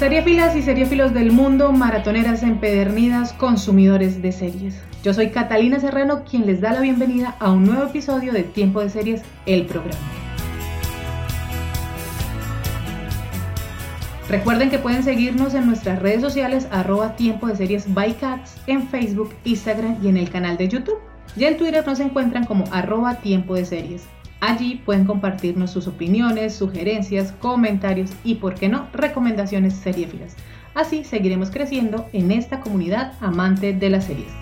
Seriefilas y seriefilos del mundo, maratoneras empedernidas, consumidores de series. Yo soy Catalina Serrano, quien les da la bienvenida a un nuevo episodio de Tiempo de Series, el programa. Recuerden que pueden seguirnos en nuestras redes sociales arroba tiempo de series by cats en Facebook, Instagram y en el canal de YouTube. Y en Twitter nos encuentran como arroba tiempo de series. Allí pueden compartirnos sus opiniones, sugerencias, comentarios y, por qué no, recomendaciones seriéfilas. Así seguiremos creciendo en esta comunidad amante de las series.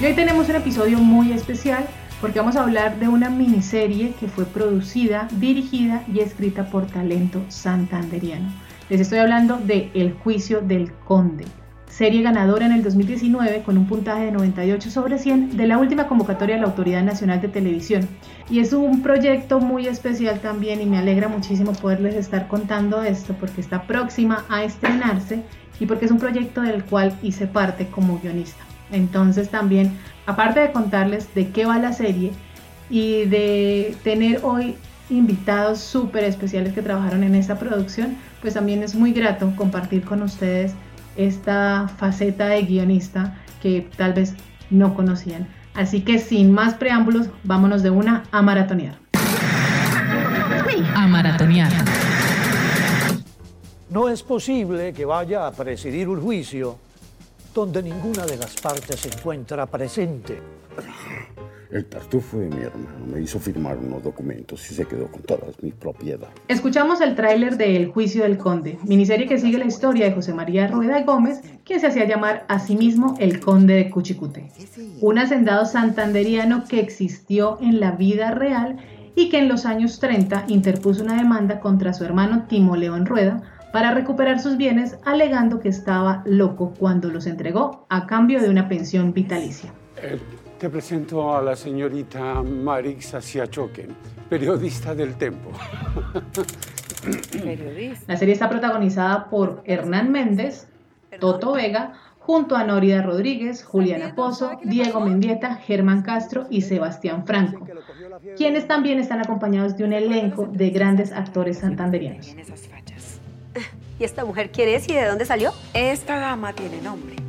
Y hoy tenemos un episodio muy especial porque vamos a hablar de una miniserie que fue producida, dirigida y escrita por talento santanderiano. Les estoy hablando de El juicio del conde serie ganadora en el 2019 con un puntaje de 98 sobre 100 de la última convocatoria de la Autoridad Nacional de Televisión. Y es un proyecto muy especial también y me alegra muchísimo poderles estar contando esto porque está próxima a estrenarse y porque es un proyecto del cual hice parte como guionista. Entonces también, aparte de contarles de qué va la serie y de tener hoy invitados súper especiales que trabajaron en esta producción, pues también es muy grato compartir con ustedes esta faceta de guionista que tal vez no conocían. Así que sin más preámbulos, vámonos de una a maratonear. A maratonear. No es posible que vaya a presidir un juicio donde ninguna de las partes se encuentra presente. El tartufo de mi hermano me hizo firmar unos documentos y se quedó con todas mis propiedades. Escuchamos el tráiler de El Juicio del Conde, miniserie que sigue la historia de José María Rueda Gómez, quien se hacía llamar a sí mismo el Conde de Cuchicute, un hacendado santanderiano que existió en la vida real y que en los años 30 interpuso una demanda contra su hermano Timo León Rueda para recuperar sus bienes alegando que estaba loco cuando los entregó a cambio de una pensión vitalicia. Te presento a la señorita Marix Asiachoque, periodista del Tempo. La serie está protagonizada por Hernán Méndez, Toto Vega, junto a Norida Rodríguez, Juliana Pozo, Diego Mendieta, Germán Castro y Sebastián Franco, quienes también están acompañados de un elenco de grandes actores santanderianos. ¿Y esta mujer quién es y de dónde salió? Esta dama tiene nombre.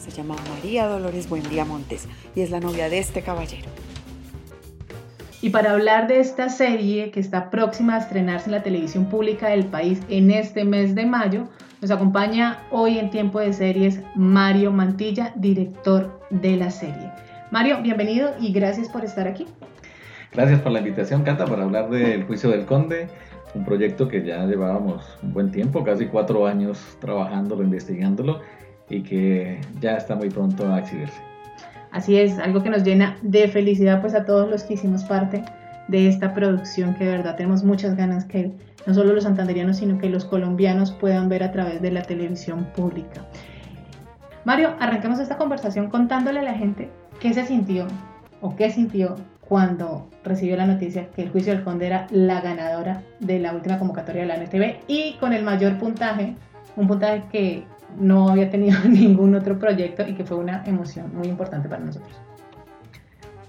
Se llama María Dolores Buendía Montes y es la novia de este caballero. Y para hablar de esta serie que está próxima a estrenarse en la televisión pública del país en este mes de mayo, nos acompaña hoy en tiempo de series Mario Mantilla, director de la serie. Mario, bienvenido y gracias por estar aquí. Gracias por la invitación, Cata, para hablar del juicio del conde, un proyecto que ya llevábamos un buen tiempo, casi cuatro años trabajándolo, investigándolo y que ya está muy pronto a exhibirse. Así es, algo que nos llena de felicidad pues a todos los que hicimos parte de esta producción que de verdad tenemos muchas ganas que no solo los santanderianos sino que los colombianos puedan ver a través de la televisión pública. Mario, arranquemos esta conversación contándole a la gente qué se sintió o qué sintió cuando recibió la noticia que el juicio del conde era la ganadora de la última convocatoria de la NTV y con el mayor puntaje, un puntaje que no había tenido ningún otro proyecto y que fue una emoción muy importante para nosotros.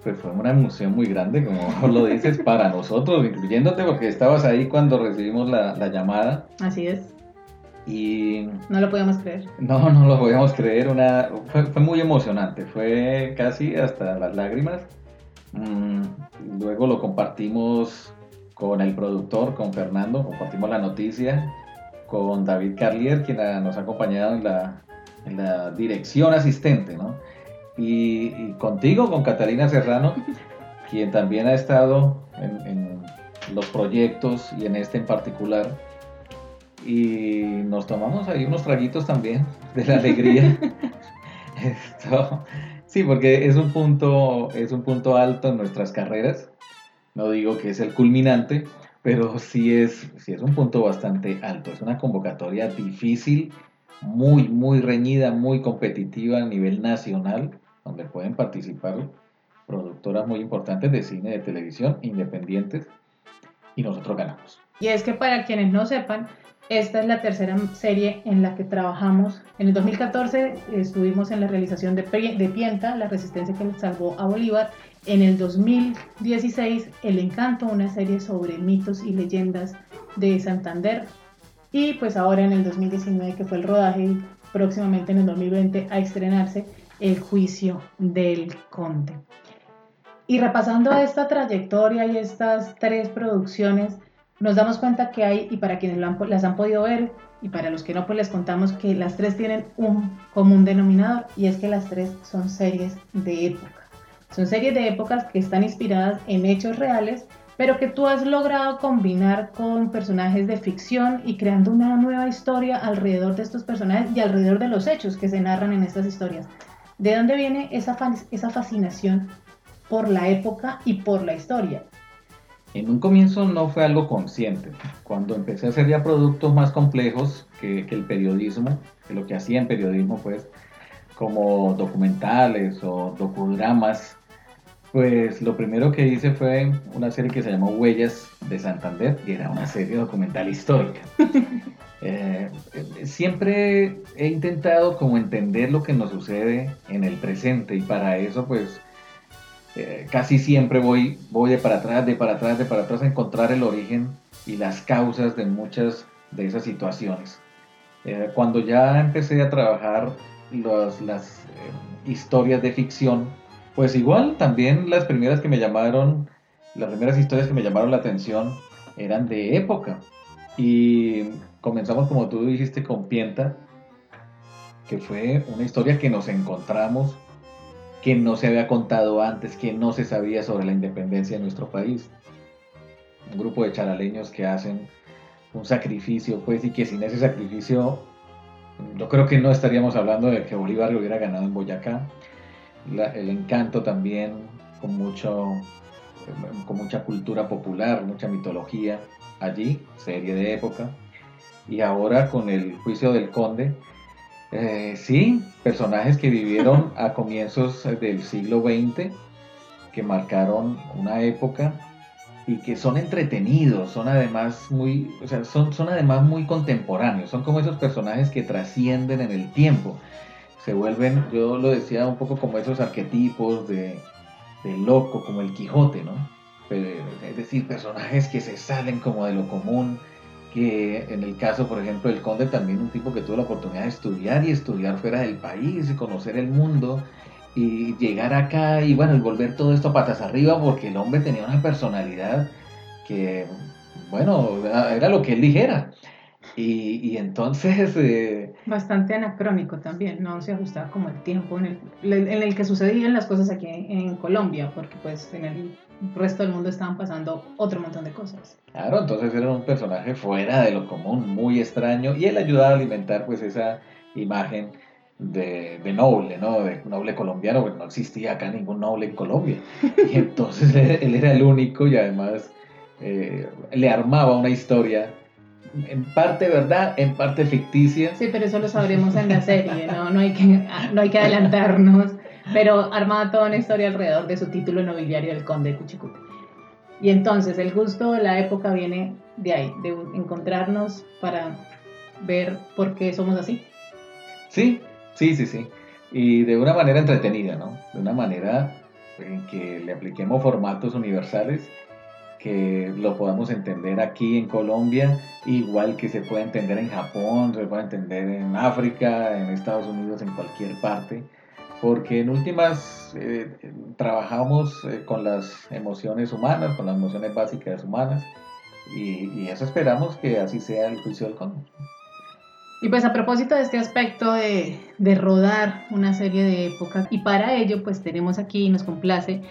Pues fue una emoción muy grande, como lo dices, para nosotros, incluyéndote porque estabas ahí cuando recibimos la, la llamada. Así es. Y... No lo podíamos creer. No, no lo podíamos creer. Una, fue, fue muy emocionante, fue casi hasta las lágrimas. Mm, luego lo compartimos con el productor, con Fernando, compartimos la noticia con David Carlier, quien nos ha acompañado en la, en la dirección asistente, ¿no? Y, contigo, con Catalina Serrano, quien también ha estado en, en, los proyectos y en este en particular. Y nos tomamos ahí unos traguitos también de la alegría. Esto, sí, porque es un punto, es un punto alto en nuestras carreras. No digo que es el culminante, pero sí es, sí es un punto bastante alto. Es una convocatoria difícil, muy, muy reñida, muy competitiva a nivel nacional, donde pueden participar productoras muy importantes de cine, de televisión, independientes, y nosotros ganamos. Y es que para quienes no sepan, esta es la tercera serie en la que trabajamos. En el 2014 estuvimos en la realización de, de Pienta, la resistencia que salvó a Bolívar. En el 2016, El Encanto, una serie sobre mitos y leyendas de Santander. Y pues ahora en el 2019, que fue el rodaje, y próximamente en el 2020 a estrenarse El Juicio del Conde. Y repasando esta trayectoria y estas tres producciones, nos damos cuenta que hay, y para quienes las han podido ver, y para los que no, pues les contamos que las tres tienen un común denominador, y es que las tres son series de época. Son series de épocas que están inspiradas en hechos reales, pero que tú has logrado combinar con personajes de ficción y creando una nueva historia alrededor de estos personajes y alrededor de los hechos que se narran en estas historias. ¿De dónde viene esa, esa fascinación por la época y por la historia? En un comienzo no fue algo consciente. Cuando empecé a hacer ya productos más complejos que, el periodismo, que lo que hacía en periodismo, pues, como documentales o docudramas, pues lo primero que hice fue una serie que se llamó Huellas de Santander, y era una serie documental histórica. Eh, siempre he intentado como entender lo que nos sucede en el presente y para eso pues eh, casi siempre voy, voy de para atrás, de para atrás, de para atrás a encontrar el origen y las causas de muchas de esas situaciones. Eh, cuando ya empecé a trabajar las eh, historias de ficción, pues igual también las primeras que me llamaron, las primeras historias que me llamaron la atención eran de época. Y comenzamos, como tú dijiste, con Pienta, que fue una historia que nos encontramos que no se había contado antes, que no se sabía sobre la independencia de nuestro país. Un grupo de charaleños que hacen un sacrificio, pues, y que sin ese sacrificio, yo creo que no estaríamos hablando de que Bolívar lo hubiera ganado en Boyacá. el encanto también, con, mucho, con mucha cultura popular, mucha mitología allí, serie de época. Y ahora con el juicio del conde, eh, sí, personajes que vivieron a comienzos del siglo XX, que marcaron una época y que son entretenidos, son además muy, o sea, son, son además muy contemporáneos, son como esos personajes que trascienden en el tiempo, se vuelven, yo lo decía un poco como esos arquetipos de, de loco, como el Quijote, ¿no? Es decir, personajes que se salen como de lo común, que en el caso, por ejemplo, del conde también un tipo que tuvo la oportunidad de estudiar y estudiar fuera del país y conocer el mundo y llegar acá y bueno, y volver todo esto patas arriba porque el hombre tenía una personalidad que, bueno, era lo que él dijera. Y, entonces... Eh, Bastante anacrónico también, no se ajustaba como el tiempo en el, en el que sucedían las cosas aquí en Colombia, porque pues en el resto del mundo estaban pasando otro montón de cosas. Claro, entonces era un personaje fuera de lo común, muy extraño, y él ayudaba a alimentar pues esa imagen de, noble, ¿no? De noble colombiano, porque no existía acá ningún noble en Colombia. Y entonces él era el único y además eh, le armaba una historia en parte verdad, en parte ficticia. Sí, pero eso lo sabremos en la serie, ¿no? No hay que, no hay que adelantarnos pero armaba toda una historia alrededor de su título nobiliario del conde de Cuchicuti. Y entonces el gusto de la época viene de ahí, de encontrarnos para ver por qué somos así. Sí, sí, sí, sí. Y de una manera entretenida, ¿no? De una manera en que le apliquemos formatos universales, que lo podamos entender aquí en Colombia, igual que se puede entender en Japón, se puede entender en África, en Estados Unidos, en cualquier parte porque en últimas eh, trabajamos eh, con las emociones humanas, con las emociones básicas humanas, y, eso esperamos que así sea el juicio del conde. Y pues a propósito de este aspecto de, de, rodar una serie de época, y para ello pues tenemos aquí, nos complace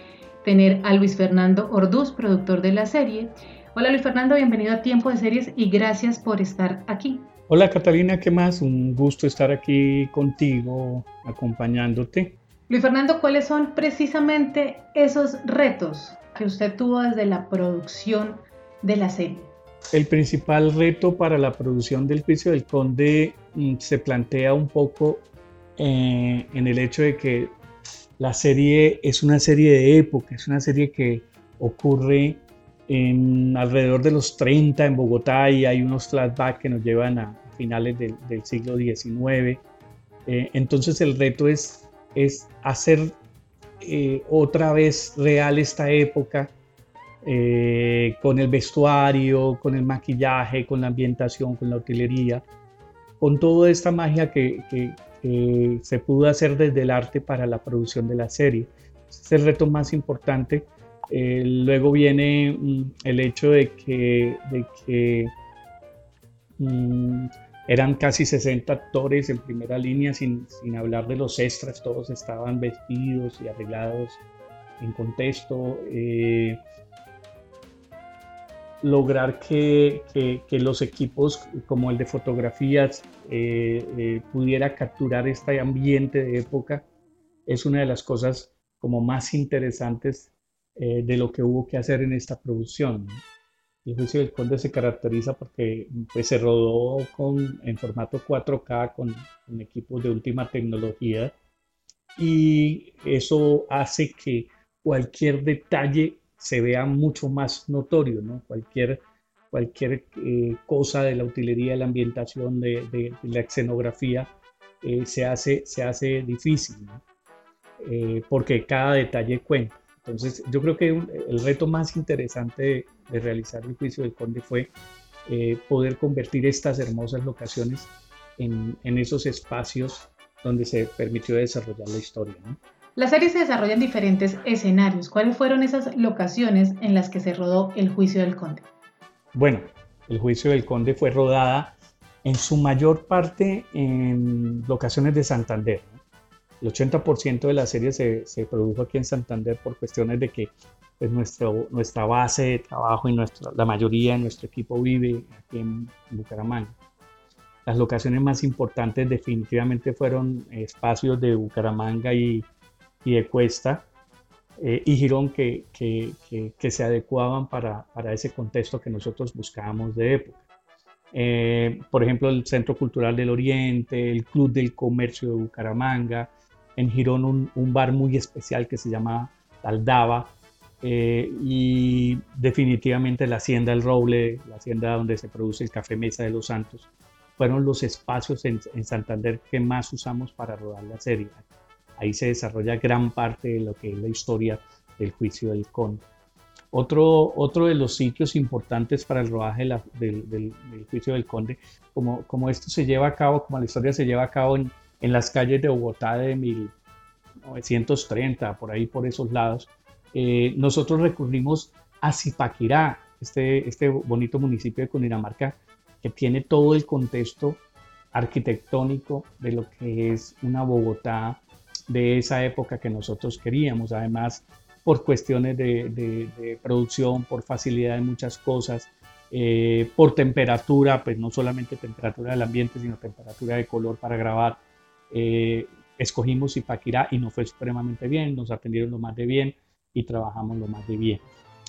tener a Luis Fernando Orduz, productor de la serie. Hola Luis Fernando, bienvenido a Tiempo de Series y gracias por estar aquí. Hola Catalina, ¿qué más? Un gusto estar aquí contigo, acompañándote. Luis Fernando, ¿cuáles son precisamente esos retos que usted tuvo desde la producción de la serie? el principal reto para la producción del juicio del conde mm, se plantea un poco eh, en el hecho de que la serie es una serie de época, es una serie que ocurre en alrededor de los 30 en Bogotá y hay unos flashbacks que nos llevan a finales del, siglo XIX. Eh, entonces el reto es, hacer eh, otra vez real esta época eh, con el vestuario, con el maquillaje, con la ambientación, con la utilería, con toda esta magia que, se pudo hacer desde el arte para la producción de la serie. es el reto más importante. Eh, luego viene mm, el hecho de que, de que mm, eran casi 60 actores en primera línea, sin, sin, hablar de los extras, todos estaban vestidos y arreglados en contexto. Eh, lograr que, los equipos como el de fotografías eh, eh, pudiera capturar este ambiente de época es una de las cosas como más interesantes eh, de lo que hubo que hacer en esta producción. El juicio del conde se caracteriza porque pues, se rodó con, en formato 4K con, con equipos de última tecnología y eso hace que cualquier detalle se vea mucho más notorio, ¿no? Cualquier, cualquier eh, cosa de la utilería, de la ambientación, de, la escenografía, eh, se, hace, se hace difícil, eh, porque cada detalle cuenta. Entonces, yo creo que el reto más interesante de, realizar el juicio del conde fue poder convertir estas hermosas locaciones en, esos espacios donde se permitió desarrollar la historia. La serie se desarrolla en diferentes escenarios. ¿Cuáles fueron esas locaciones en las que se rodó El Juicio del Conde? Bueno, El Juicio del Conde fue rodada en su mayor parte en locaciones de Santander. El 80% de la serie se, produjo aquí en Santander por cuestiones de que pues, nuestro, nuestra base de trabajo y nuestra, la mayoría de nuestro equipo vive aquí en Bucaramanga. Las locaciones más importantes definitivamente fueron espacios de Bucaramanga y y de Cuesta eh, y Girón que, que, que, se adecuaban para, para, ese contexto que nosotros buscábamos de época. Eh, por ejemplo, el Centro Cultural del Oriente, el Club del Comercio de Bucaramanga, en Girón un, un bar muy especial que se llama Aldaba, eh, y definitivamente la Hacienda El Roble, la hacienda donde se produce el café Mesa de los Santos, fueron los espacios en, en Santander que más usamos para rodar la serie. Ahí se desarrolla gran parte de lo que es la historia del juicio del conde. Otro, otro de los sitios importantes para el rodaje del, juicio del conde, como, como esto se lleva a cabo, como la historia se lleva a cabo en, en las calles de Bogotá de 1930, por ahí por esos lados, eh, nosotros recurrimos a Zipaquirá, este, este bonito municipio de Cundinamarca, que tiene todo el contexto arquitectónico de lo que es una Bogotá de esa época que nosotros queríamos. Además, por cuestiones de, producción, por facilidad de muchas cosas, eh, por temperatura, pues no solamente temperatura del ambiente, sino temperatura de color para grabar. Eh, escogimos Ipaquirá y nos fue supremamente bien, nos atendieron lo más de bien y trabajamos lo más de bien.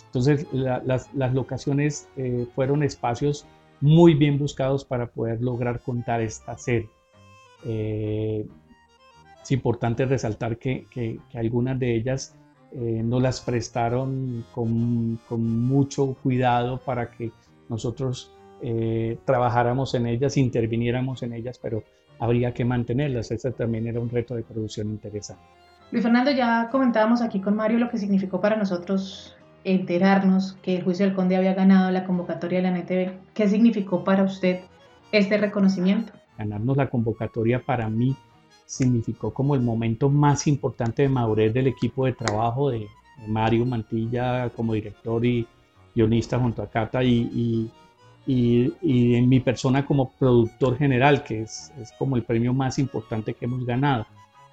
Entonces, las, las, locaciones eh, fueron espacios muy bien buscados para poder lograr contar esta serie. Es importante resaltar que, que, algunas de ellas eh, nos las prestaron con, con, mucho cuidado para que nosotros eh, trabajáramos en ellas, interviniéramos en ellas, pero habría que mantenerlas. Ese también era un reto de producción interesante. Luis Fernando, ya comentábamos aquí con Mario lo que significó para nosotros enterarnos que el juicio del conde había ganado la convocatoria de la NTV. ¿Qué significó para usted este reconocimiento? Ganarnos la convocatoria para mí significó como el momento más importante de madurez del equipo de trabajo de, Mario Mantilla como director y guionista junto a Cata y, y, y, en mi persona como productor general, que es, es, como el premio más importante que hemos ganado.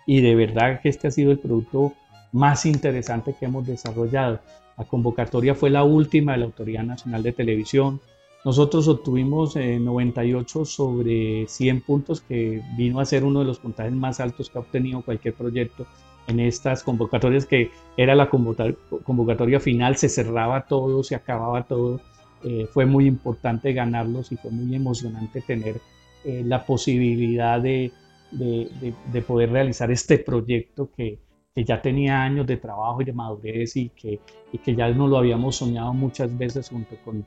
Y de verdad que este ha sido el producto más interesante que hemos desarrollado. La convocatoria fue la última de la Autoridad Nacional de Televisión, nosotros obtuvimos 98 eh, sobre 100 puntos, que vino a ser uno de los puntajes más altos que ha obtenido cualquier proyecto en estas convocatorias, que era la convocatoria final, se cerraba todo, se acababa todo, eh, fue muy importante ganarlos y fue muy emocionante tener eh, la posibilidad de, de, poder realizar este proyecto que, que, ya tenía años de trabajo y de madurez y que, y que ya nos lo habíamos soñado muchas veces junto con,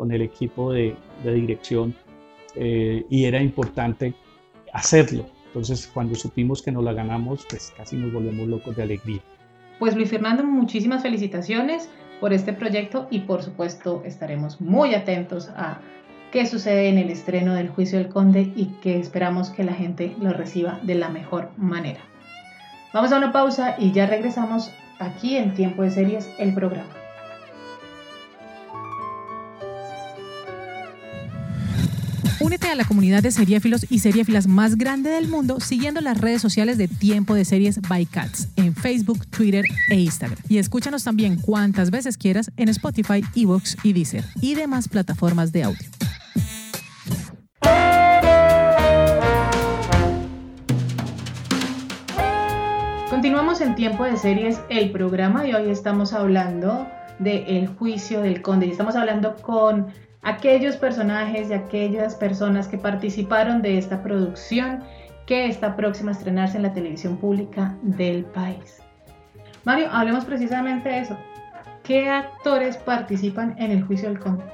con el equipo de, dirección eh, y era importante hacerlo. Entonces, cuando supimos que nos la ganamos, pues casi nos volvemos locos de alegría. Pues Luis Fernando, muchísimas felicitaciones por este proyecto y por supuesto estaremos muy atentos a qué sucede en el estreno del Juicio del Conde y que esperamos que la gente lo reciba de la mejor manera. Vamos a una pausa y ya regresamos aquí en Tiempo de Series, el programa. Únete a la comunidad de seriéfilos y seriéfilas más grande del mundo siguiendo las redes sociales de Tiempo de Series by Cats en Facebook, Twitter e Instagram. Y escúchanos también cuantas veces quieras en Spotify, Evox y Deezer y demás plataformas de audio. Continuamos en Tiempo de Series, el programa, y hoy estamos hablando del El juicio del conde. Y estamos hablando con aquellos personajes y aquellas personas que participaron de esta producción que está próxima a estrenarse en la televisión pública del país. Mario, hablemos precisamente de eso. ¿Qué actores participan en el juicio del conde?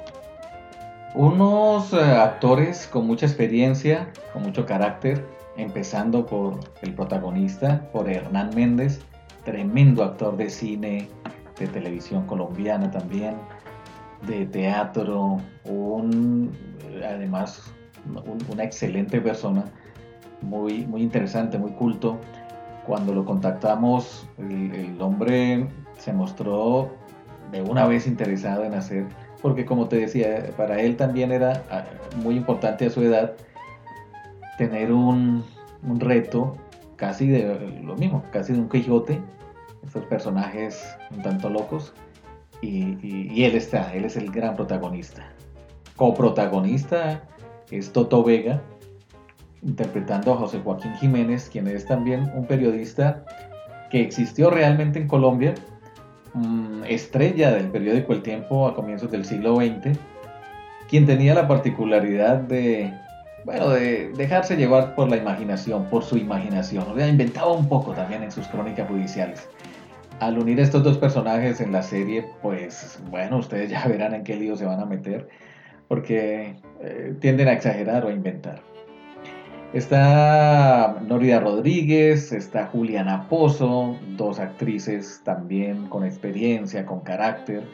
Unos eh, actores con mucha experiencia, con mucho carácter, empezando por el protagonista, por Hernán Méndez, tremendo actor de cine, de televisión colombiana también, de teatro, un, además una excelente persona, muy, muy interesante, muy culto. Cuando lo contactamos, el, hombre se mostró de una vez interesado en hacer, porque como te decía, para él también era ah, muy importante a su edad tener un, un reto casi de lo mismo, casi de un Quijote, estos personajes un tanto locos, y, él está, él es el gran protagonista. Coprotagonista es Toto Vega, interpretando a José Joaquín Jiménez, quien es también un periodista que existió realmente en Colombia, mm, estrella del periódico El Tiempo a comienzos del siglo XX, quien tenía la particularidad de, bueno, de dejarse llevar por la imaginación, por su imaginación, o sea, inventaba un poco también en sus crónicas judiciales al unir estos dos personajes en la serie, pues bueno, ustedes ya verán en qué lío se van a meter, porque eh, tienden a exagerar o a inventar. Está Norida Rodríguez, está Juliana Pozo, dos actrices también con experiencia, con carácter.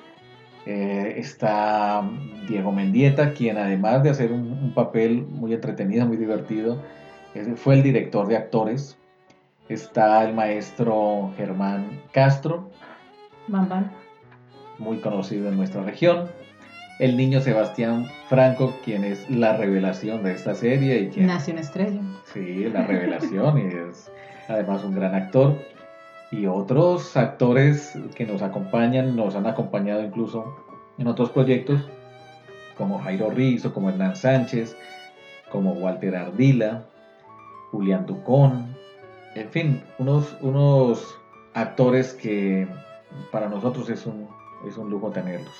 Eh, está Diego Mendieta, quien además de hacer un, papel muy entretenido, muy divertido, fue el director de actores está el maestro Germán Castro, muy conocido en nuestra región. El niño Sebastián Franco, quien es la revelación de esta serie. Y quien, Nació una estrella. Sí, la revelación y es además un gran actor. Y otros actores que nos acompañan, nos han acompañado incluso en otros proyectos, como Jairo Rizzo, como Hernán Sánchez, como Walter Ardila, Julián Ducón, en fin, unos, unos actores que para nosotros es un, es un lujo tenerlos.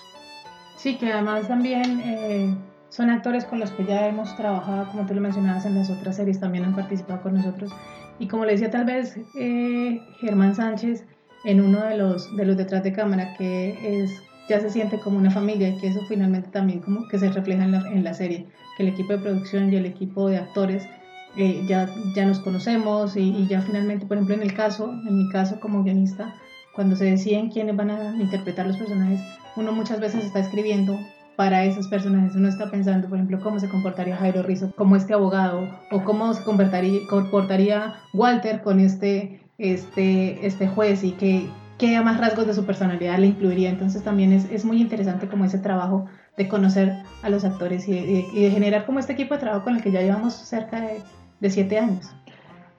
Sí, que además también eh, son actores con los que ya hemos trabajado, como tú lo mencionabas en las otras series, también han participado con nosotros. Y como le decía tal vez eh, Germán Sánchez en uno de los, de los detrás de cámara, que es ya se siente como una familia y que eso finalmente también como que se refleja en la, en la serie, que el equipo de producción y el equipo de actores eh, ya, ya nos conocemos y, ya finalmente, por ejemplo, en el caso, en mi caso como guionista, cuando se deciden quiénes van a interpretar los personajes, uno muchas veces está escribiendo para esos personajes. Uno está pensando, por ejemplo, cómo se comportaría Jairo Rizzo como este abogado o cómo se comportaría, comportaría Walter con este, este, este juez y qué, qué más rasgos de su personalidad le incluiría. Entonces también es, es muy interesante como ese trabajo de conocer a los actores y y de generar como este equipo de trabajo con el que ya llevamos cerca de de siete años.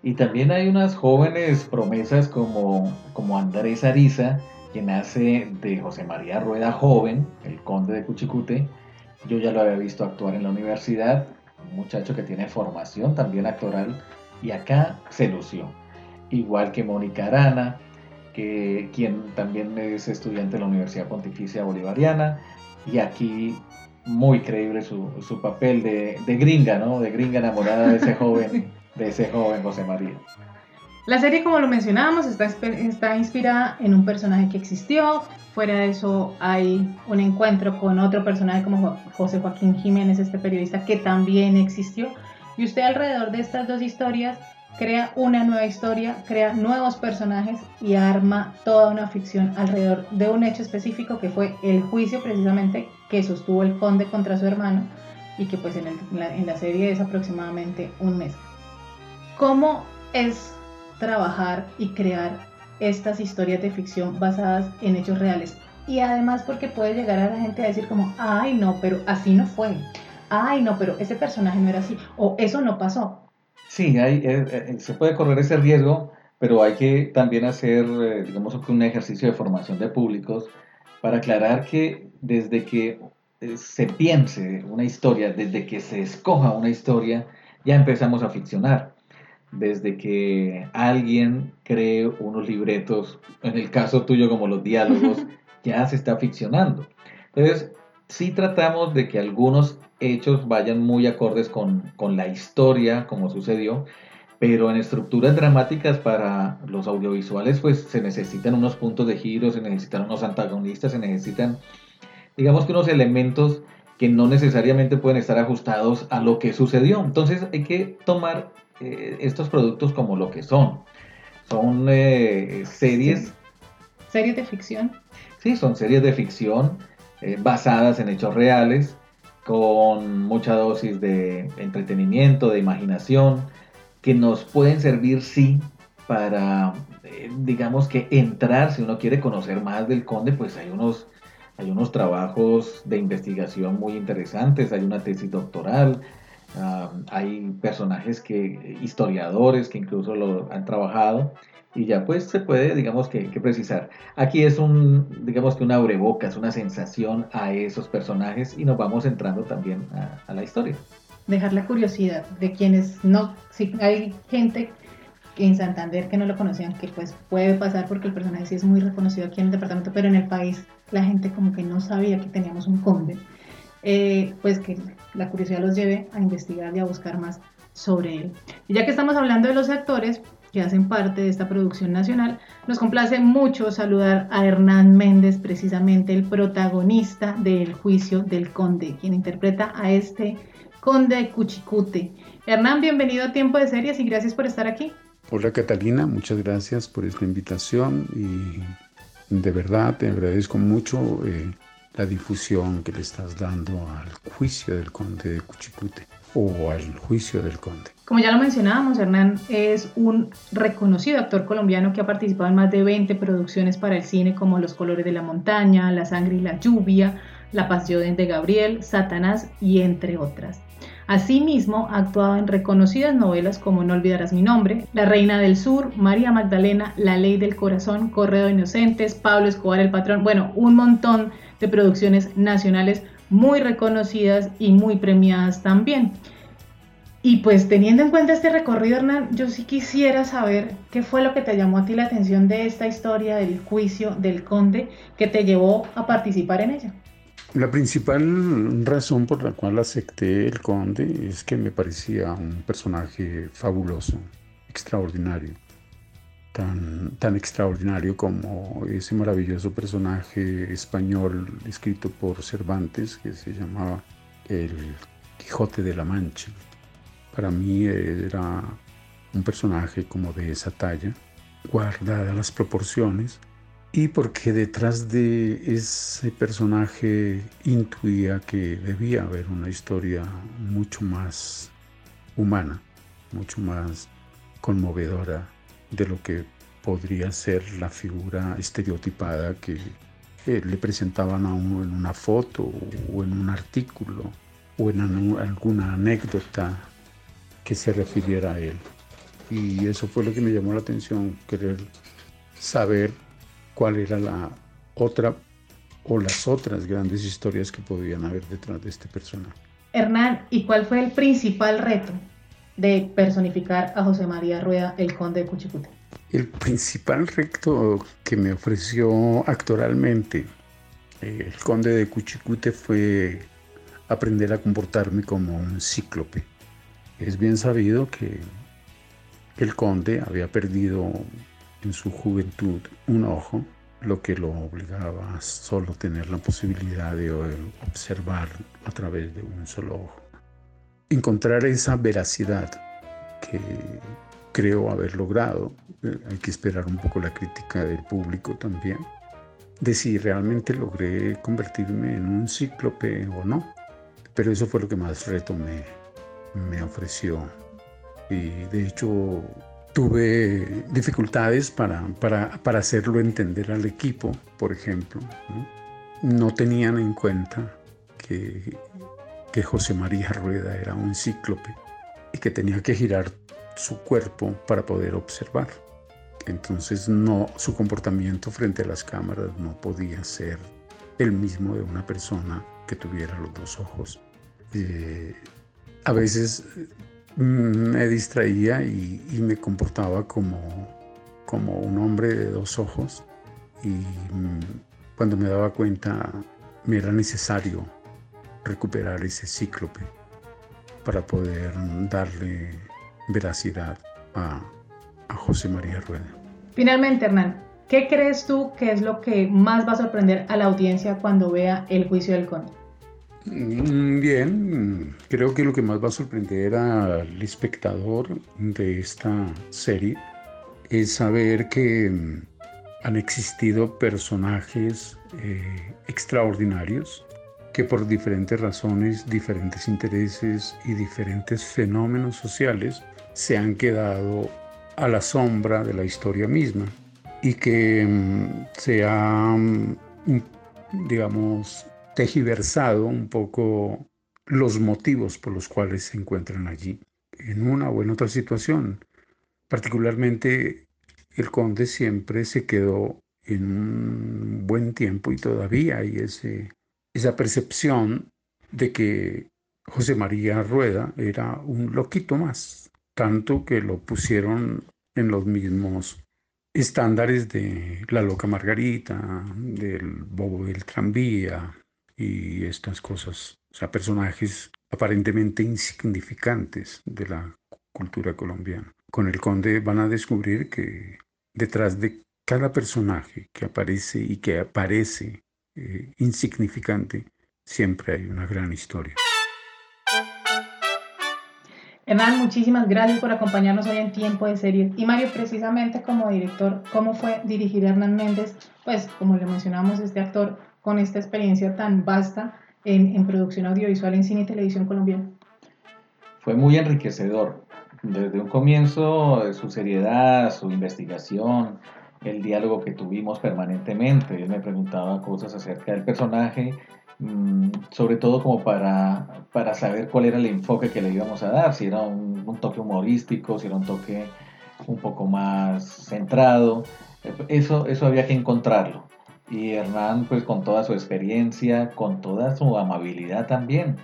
Y también hay unas jóvenes promesas como, como Andrés Ariza, quien hace de José María Rueda joven, el conde de Cuchicute. Yo ya lo había visto actuar en la universidad, un muchacho que tiene formación también actoral y acá se lució. Igual que Mónica Arana, que, quien también es estudiante de la Universidad Pontificia Bolivariana y aquí muy creíble su, su papel de, de, gringa, ¿no? De gringa enamorada de ese joven, de ese joven José María. La serie, como lo mencionábamos, está, está inspirada en un personaje que existió. Fuera de eso, hay un encuentro con otro personaje como José Joaquín Jiménez, este periodista que también existió. Y usted alrededor de estas dos historias crea una nueva historia, crea nuevos personajes y arma toda una ficción alrededor de un hecho específico que fue el juicio precisamente que sostuvo el conde contra su hermano y que pues en, la, en la serie es aproximadamente un mes. ¿Cómo es trabajar y crear estas historias de ficción basadas en hechos reales? Y además porque puede llegar a la gente a decir como, ay no, pero así no fue. Ay no, pero ese personaje no era así. O eso no pasó Sí, hay, eh, eh, se puede correr ese riesgo, pero hay que también hacer, eh, digamos, un ejercicio de formación de públicos para aclarar que desde que se piense una historia, desde que se escoja una historia, ya empezamos a ficcionar. Desde que alguien cree unos libretos, en el caso tuyo como los diálogos, ya se está ficcionando. Entonces, sí tratamos de que algunos hechos vayan muy acordes con, la historia, como sucedió, pero en estructuras dramáticas para los audiovisuales, pues se necesitan unos puntos de giro, se necesitan unos antagonistas, se necesitan, digamos que unos elementos que no necesariamente pueden estar ajustados a lo que sucedió. Entonces hay que tomar eh, estos productos como lo que son. Son eh, series. ¿Series de ficción? Sí, son series de ficción eh, basadas en hechos reales con mucha dosis de entretenimiento, de imaginación, que nos pueden servir, sí, para, eh, digamos que entrar, si uno quiere conocer más del conde, pues hay unos, hay unos trabajos de investigación muy interesantes, hay una tesis doctoral, ah, hay personajes que, historiadores que incluso lo han trabajado y ya pues se puede, digamos que, precisar. Aquí es un, digamos que una es una sensación a esos personajes y nos vamos entrando también a, la historia. Dejar la curiosidad de quienes no, si hay gente en Santander que no lo conocían, que pues puede pasar porque el personaje sí es muy reconocido aquí en el departamento, pero en el país la gente como que no sabía que teníamos un conde, eh, pues que la curiosidad los lleve a investigar y a buscar más sobre él. Y ya que estamos hablando de los actores, que hacen parte de esta producción nacional. Nos complace mucho saludar a Hernán Méndez, precisamente el protagonista del juicio del conde, quien interpreta a este conde Cuchicute. Hernán, bienvenido a Tiempo de Series y gracias por estar aquí. Hola Catalina, muchas gracias por esta invitación y de verdad te agradezco mucho eh, la difusión que le estás dando al juicio del conde de Cuchicute o al juicio del conde. Como ya lo mencionábamos, Hernán es un reconocido actor colombiano que ha participado en más de 20 producciones para el cine como Los colores de la montaña, La sangre y la lluvia, La pasión de Gabriel, Satanás y entre otras. Asimismo, ha actuado en reconocidas novelas como No olvidarás mi nombre, La Reina del Sur, María Magdalena, La Ley del Corazón, Correo de Inocentes, Pablo Escobar el Patrón, bueno, un montón de producciones nacionales muy reconocidas y muy premiadas también. Y pues teniendo en cuenta este recorrido, Hernán, yo sí quisiera saber qué fue lo que te llamó a ti la atención de esta historia del juicio del conde que te llevó a participar en ella. La principal razón por la cual acepté el conde es que me parecía un personaje fabuloso, extraordinario, tan, tan extraordinario como ese maravilloso personaje español escrito por Cervantes que se llamaba el Quijote de la Mancha. Para mí era un personaje como de esa talla, guardada las proporciones, y porque detrás de ese personaje intuía que debía haber una historia mucho más humana, mucho más conmovedora de lo que podría ser la figura estereotipada que le presentaban a uno en una foto o en un artículo o en alguna anécdota que se refiriera a él. Y eso fue lo que me llamó la atención, querer saber cuál era la otra o las otras grandes historias que podían haber detrás de este personaje. Hernán, ¿y cuál fue el principal reto de personificar a José María Rueda, el conde de Cuchicute? El principal reto que me ofreció actoralmente el conde de Cuchicute fue aprender a comportarme como un cíclope. Es bien sabido que el conde había perdido en su juventud un ojo, lo que lo obligaba a solo tener la posibilidad de observar a través de un solo ojo. Encontrar esa veracidad que creo haber logrado, eh, hay que esperar un poco la crítica del público también, de si realmente logré convertirme en un cíclope o no. Pero eso fue lo que más reto me, me ofreció. Y de hecho tuve dificultades para, para, hacerlo entender al equipo, por ejemplo. No, tenían en cuenta que, que José María Rueda era un cíclope y que tenía que girar su cuerpo para poder observar. Entonces no, su comportamiento frente a las cámaras no podía ser el mismo de una persona que tuviera los dos ojos. Eh, a veces me distraía y, me comportaba como, como un hombre de dos ojos y mm, cuando me daba cuenta me era necesario recuperar ese cíclope para poder darle veracidad a, a José María Rueda. Finalmente, Hernán, ¿qué crees tú que es lo que más va a sorprender a la audiencia cuando vea el juicio del conde? Mm, bien, creo que lo que más va a sorprender al espectador de esta serie es saber que mm, han existido personajes eh, extraordinarios que por diferentes razones, diferentes intereses y diferentes fenómenos sociales se han quedado a la sombra de la historia misma y que mm, se ha, digamos, tejiversado un poco los motivos por los cuales se encuentran allí, en una o en otra situación. Particularmente el conde siempre se quedó en un buen tiempo y todavía hay esa percepción de que José María Rueda era un loquito más, tanto que lo pusieron en los mismos estándares de la loca Margarita, del bobo del tranvía, y estas cosas, o sea, personajes aparentemente insignificantes de la cultura colombiana. Con el conde van a descubrir que detrás de cada personaje que aparece y que aparece eh, insignificante, siempre hay una gran historia. Hernán, muchísimas gracias por acompañarnos hoy en Tiempo de Series. Y Mario, precisamente como director, ¿cómo fue dirigir a Hernán Méndez? Pues, como le mencionamos, este actor con esta experiencia tan vasta en, producción audiovisual en cine y televisión colombiana? Fue muy enriquecedor. Desde un comienzo, su seriedad, su investigación, el diálogo que tuvimos permanentemente. Él me preguntaba cosas acerca del personaje, mm, sobre todo como para, para saber cuál era el enfoque que le íbamos a dar, si era un, un toque humorístico, si era un toque un poco más centrado. Eso, eso había que encontrarlo. Y Hernán, pues con toda su experiencia, con toda su amabilidad también,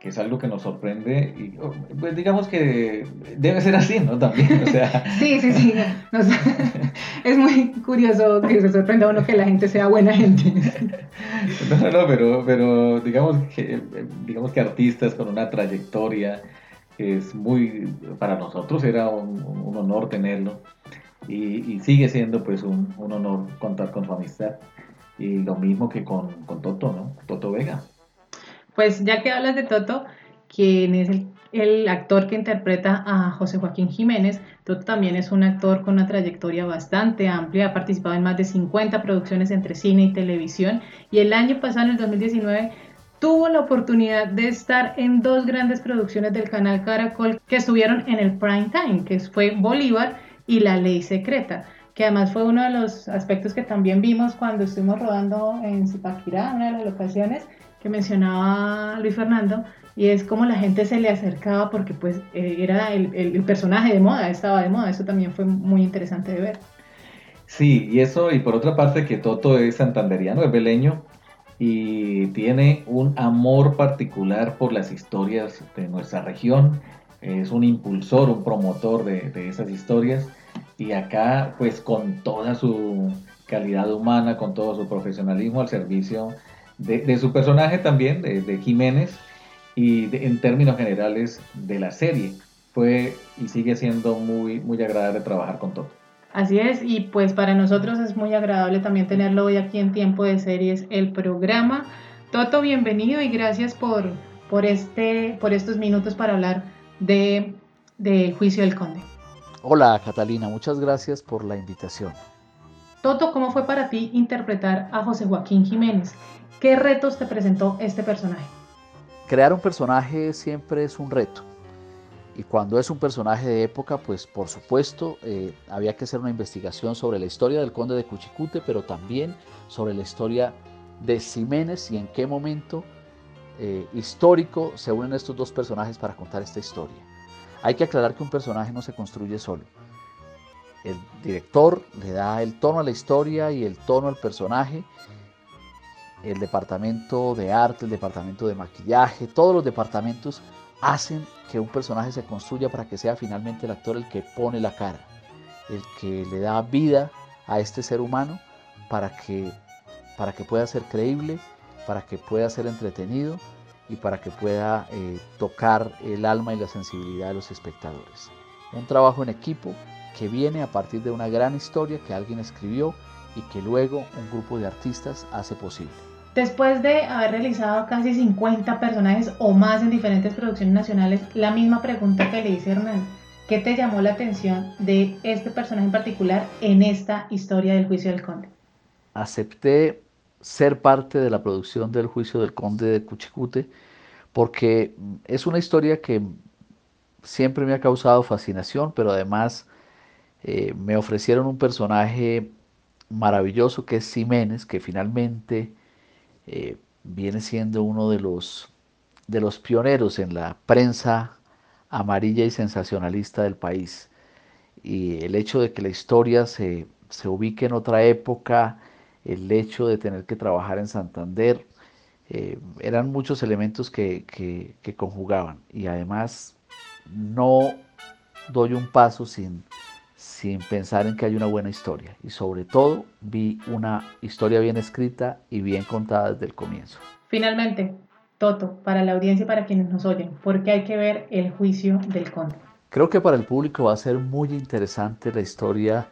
que es algo que nos sorprende y oh, pues digamos que debe ser así, ¿no? También, o sea... Sí, sí, sí. es muy curioso que se sorprenda uno que la gente sea buena gente. No, no, pero, pero digamos, que, digamos que artistas con una trayectoria es muy, para nosotros era un, honor tenerlo y, sigue siendo pues un, un honor contar con su amistad. Y lo mismo que con, con Toto, ¿no? Toto Vega. Pues ya que hablas de Toto, quien es el, el, actor que interpreta a José Joaquín Jiménez, Toto también es un actor con una trayectoria bastante amplia, ha participado en más de 50 producciones entre cine y televisión y el año pasado, en el 2019, tuvo la oportunidad de estar en dos grandes producciones del canal Caracol que estuvieron en el prime time, que fue Bolívar y La Ley Secreta que además fue uno de los aspectos que también vimos cuando estuvimos rodando en Zipaquirá, una de las locaciones que mencionaba Luis Fernando, y es como la gente se le acercaba porque pues eh, era el, personaje de moda, estaba de moda, eso también fue muy interesante de ver. Sí, y eso, y por otra parte que Toto es santanderiano, es beleño, y tiene un amor particular por las historias de nuestra región, es un impulsor, un promotor de esas historias, y acá pues con toda su calidad humana, con todo su profesionalismo al servicio de, su personaje también, de, Jiménez, y en términos generales de la serie. Fue y sigue siendo muy, muy agradable trabajar con Toto. Así es, y pues para nosotros es muy agradable también tenerlo hoy aquí en Tiempo de Series, el programa. Toto, bienvenido y gracias por, por, este, por estos minutos para hablar de, de Juicio del Conde. Hola Catalina, muchas gracias por la invitación. Toto, ¿cómo fue para ti interpretar a José Joaquín Jiménez? ¿Qué retos te presentó este personaje? Crear un personaje siempre es un reto. Y cuando es un personaje de época, pues por supuesto eh, había que hacer una investigación sobre la historia del conde de Cuchicute, pero también sobre la historia de Ximénez y en qué momento eh, histórico se unen estos dos personajes para contar esta historia. Hay que aclarar que un personaje no se construye solo. El director le da el tono a la historia y el tono al personaje. El departamento de arte, el departamento de maquillaje, todos los departamentos hacen que un personaje se construya para que sea finalmente el actor el que pone la cara, el que le da vida a este ser humano para que, para que pueda ser creíble, para que pueda ser entretenido y para que pueda eh, tocar el alma y la sensibilidad de los espectadores. Un trabajo en equipo que viene a partir de una gran historia que alguien escribió y que luego un grupo de artistas hace posible. Después de haber realizado casi 50 personajes o más en diferentes producciones nacionales, la misma pregunta que le hice Hernán, ¿qué te llamó la atención de este personaje en particular en esta historia del juicio del conde? Acepté ser parte de la producción del juicio del conde de Cuchicute porque es una historia que siempre me ha causado fascinación, pero además eh, me ofrecieron un personaje maravilloso que es Ximénez, que finalmente eh, viene siendo uno de los, de los pioneros en la prensa amarilla y sensacionalista del país. Y el hecho de que la historia se, ubique en otra época, el hecho de tener que trabajar en Santander, eh, eran muchos elementos que, que, conjugaban. Y además no doy un paso sin, sin pensar en que hay una buena historia. Y sobre todo vi una historia bien escrita y bien contada desde el comienzo. Finalmente, Toto, para la audiencia y para quienes nos oyen, ¿por qué hay que ver el juicio del conde? Creo que para el público va a ser muy interesante la historia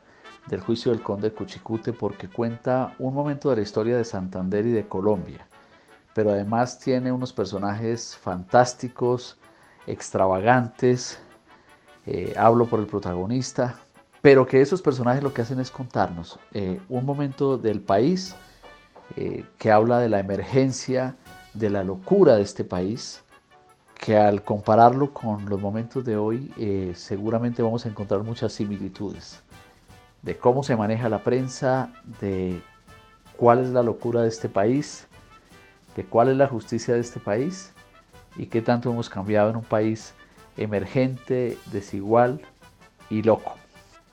del juicio del conde de Cuchicute porque cuenta un momento de la historia de Santander y de Colombia, pero además tiene unos personajes fantásticos, extravagantes. Eh, hablo por el protagonista, pero que esos personajes lo que hacen es contarnos eh, un momento del país eh, que habla de la emergencia, de la locura de este país, que al compararlo con los momentos de hoy seguramente vamos a encontrar muchas similitudes, de cómo se maneja la prensa, de cuál es la locura de este país, de cuál es la justicia de este país y qué tanto hemos cambiado en un país emergente, desigual y loco.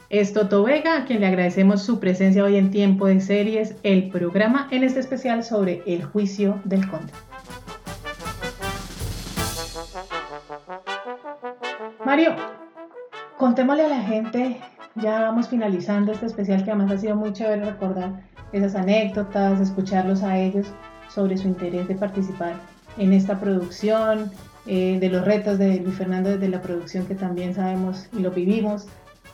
Es Toto Vega, a quien le agradecemos su presencia hoy en Tiempo de Series, el programa en este especial sobre el juicio del conde. Mario, contémosle a la gente, ya vamos finalizando este especial que además ha sido muy chévere recordar esas anécdotas, escucharlos a ellos sobre su interés de participar en esta producción, eh, de los retos de Luis Fernando desde la producción que también sabemos y lo vivimos.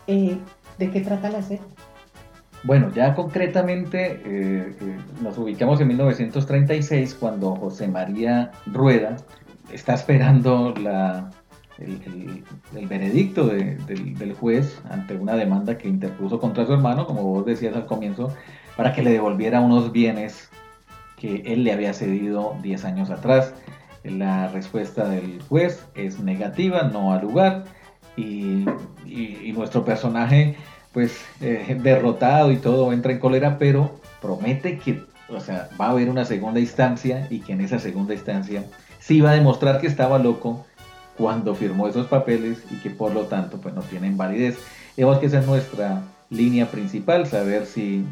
Eh, ¿De qué trata la serie? Bueno, ya concretamente eh, nos ubicamos en 1936 cuando José María Rueda está esperando la, el, veredicto del, juez ante una demanda que interpuso contra su hermano, como vos decías al comienzo, para que le devolviera unos bienes que él le había cedido 10 años atrás. La respuesta del juez es negativa, no ha lugar y, nuestro personaje pues eh, derrotado y todo entra en cólera, pero promete que, o sea, va a haber una segunda instancia y que en esa segunda instancia sí va a demostrar que estaba loco cuando firmó esos papeles y que por lo tanto pues no tienen validez. Digamos que esa es nuestra línea principal, saber si,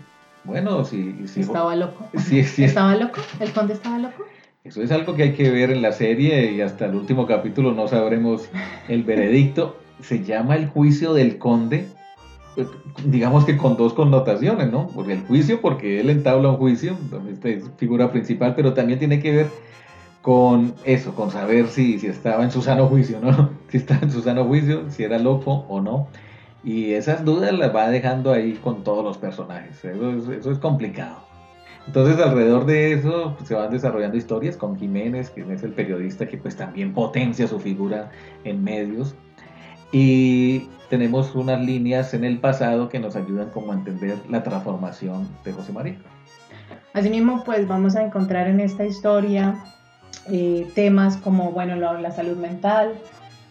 bueno, si... si ¿Estaba loco? Sí, sí, ¿Estaba loco? ¿El conde estaba loco? Eso es algo que hay que ver en la serie y hasta el último capítulo no sabremos el veredicto se llama el juicio del conde, digamos que con dos connotaciones, ¿no? Porque el juicio, porque él entabla un juicio, esta es figura principal, pero también tiene que ver con eso, con saber si, si estaba en su sano juicio, ¿no? Si estaba en su sano juicio, si era loco o no. Y esas dudas las va dejando ahí con todos los personajes. Eso es, complicado. Entonces alrededor de eso pues, se van desarrollando historias con Jiménez, que es el periodista que pues también potencia su figura en medios. Y tenemos unas líneas en el pasado que nos ayudan como a entender la transformación de José María. Asimismo, pues vamos a encontrar en esta historia eh, temas como, bueno, la, salud mental,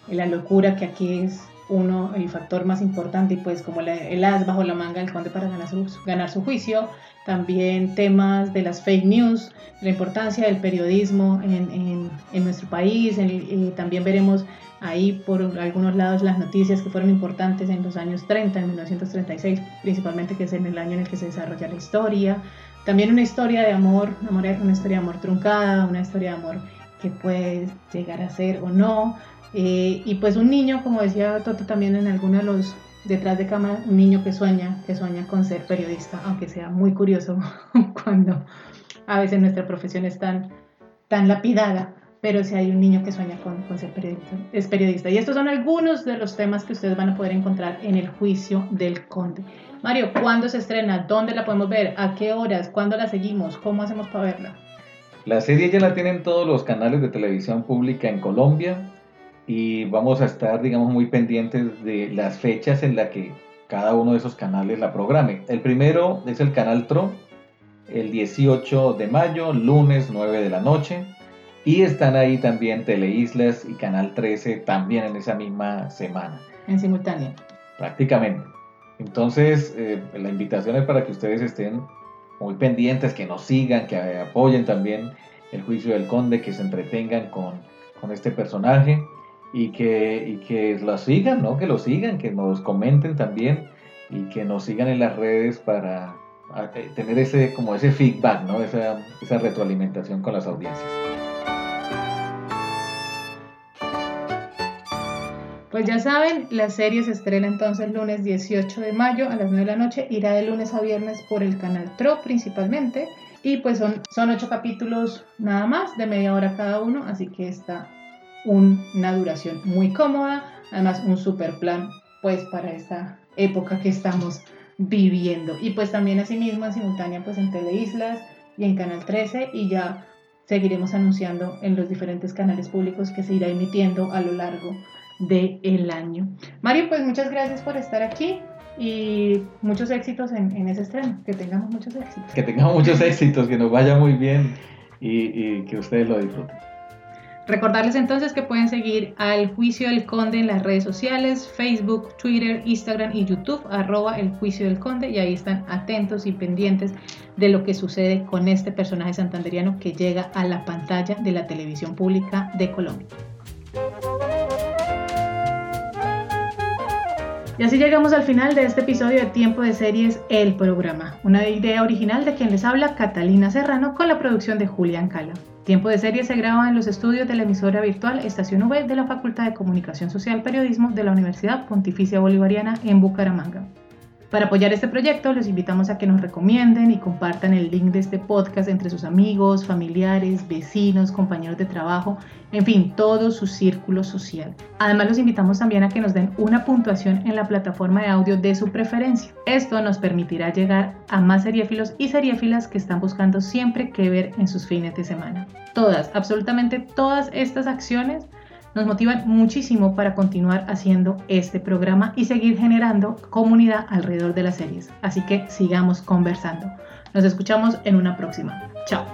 la locura, que aquí es uno, el factor más importante, y pues como el as bajo la manga del conde para ganar su, ganar su juicio, también temas de las fake news, la importancia del periodismo en, en, nuestro país, eh, también veremos ahí por algunos lados las noticias que fueron importantes en los años 30, en 1936, principalmente que es en el año en el que se desarrolla la historia, también una historia de amor, una historia de amor truncada, una historia de amor que puede llegar a ser o no. Eh, y pues un niño, como decía Toto también en alguno de los detrás de cámara, un niño que sueña, que sueña con ser periodista, aunque sea muy curioso cuando a veces nuestra profesión es tan, tan lapidada, pero si hay un niño que sueña con, con, ser periodista, es periodista. Y estos son algunos de los temas que ustedes van a poder encontrar en el juicio del conde. Mario, ¿cuándo se estrena? ¿Dónde la podemos ver? ¿A qué horas? ¿Cuándo la seguimos? ¿Cómo hacemos para verla? La serie ya la tienen todos los canales de televisión pública en Colombia y vamos a estar, digamos, muy pendientes de las fechas en las que cada uno de esos canales la programe. El primero es el canal TRO, el 18 de mayo, lunes 9 de la noche. Y están ahí también Teleislas y Canal 13 también en esa misma semana. En simultáneo. Prácticamente. Entonces, eh, la invitación es para que ustedes estén muy pendientes, que nos sigan, que apoyen también el juicio del conde, que se entretengan con, este personaje y que, y que lo sigan, ¿no? Que lo sigan, que nos comenten también y que nos sigan en las redes para eh, tener ese, como ese feedback, ¿no? Esa, esa retroalimentación con las audiencias. Pues ya saben, la serie se estrena entonces lunes 18 de mayo a las 9 de la noche. Irá de lunes a viernes por el canal TRO principalmente. Y pues son, son ocho capítulos nada más, de media hora cada uno. Así que está una duración muy cómoda. Además, un super plan pues para esta época que estamos viviendo. Y pues también asimismo en simultánea pues en Teleislas y en Canal 13 y ya seguiremos anunciando en los diferentes canales públicos que se irá emitiendo a lo largo del año. Mario, pues muchas gracias por estar aquí y muchos éxitos en, ese estreno. Que tengamos muchos éxitos. Que tengamos muchos éxitos, que nos vaya muy bien y, que ustedes lo disfruten. Recordarles entonces que pueden seguir al Juicio del Conde en las redes sociales, Facebook, Twitter, Instagram y YouTube, arroba el Juicio del Conde, y ahí están atentos y pendientes de lo que sucede con este personaje santanderiano que llega a la pantalla de la televisión pública de Colombia. Y así llegamos al final de este episodio de Tiempo de Series El Programa, una idea original de quien les habla Catalina Serrano con la producción de Julián Cala. Tiempo de Series se graba en los estudios de la emisora virtual Estación V de la Facultad de Comunicación Social Periodismo de la Universidad Pontificia Bolivariana en Bucaramanga. Para apoyar este proyecto, los invitamos a que nos recomienden y compartan el link de este podcast entre sus amigos, familiares, vecinos, compañeros de trabajo, en fin, todo su círculo social. Además, los invitamos también a que nos den una puntuación en la plataforma de audio de su preferencia. Esto nos permitirá llegar a más seriéfilos y seriéfilas que están buscando siempre qué ver en sus fines de semana. Todas, absolutamente todas estas acciones nos motivan muchísimo para continuar haciendo este programa y seguir generando comunidad alrededor de las series. Así que sigamos conversando. Nos escuchamos en una próxima. Chao.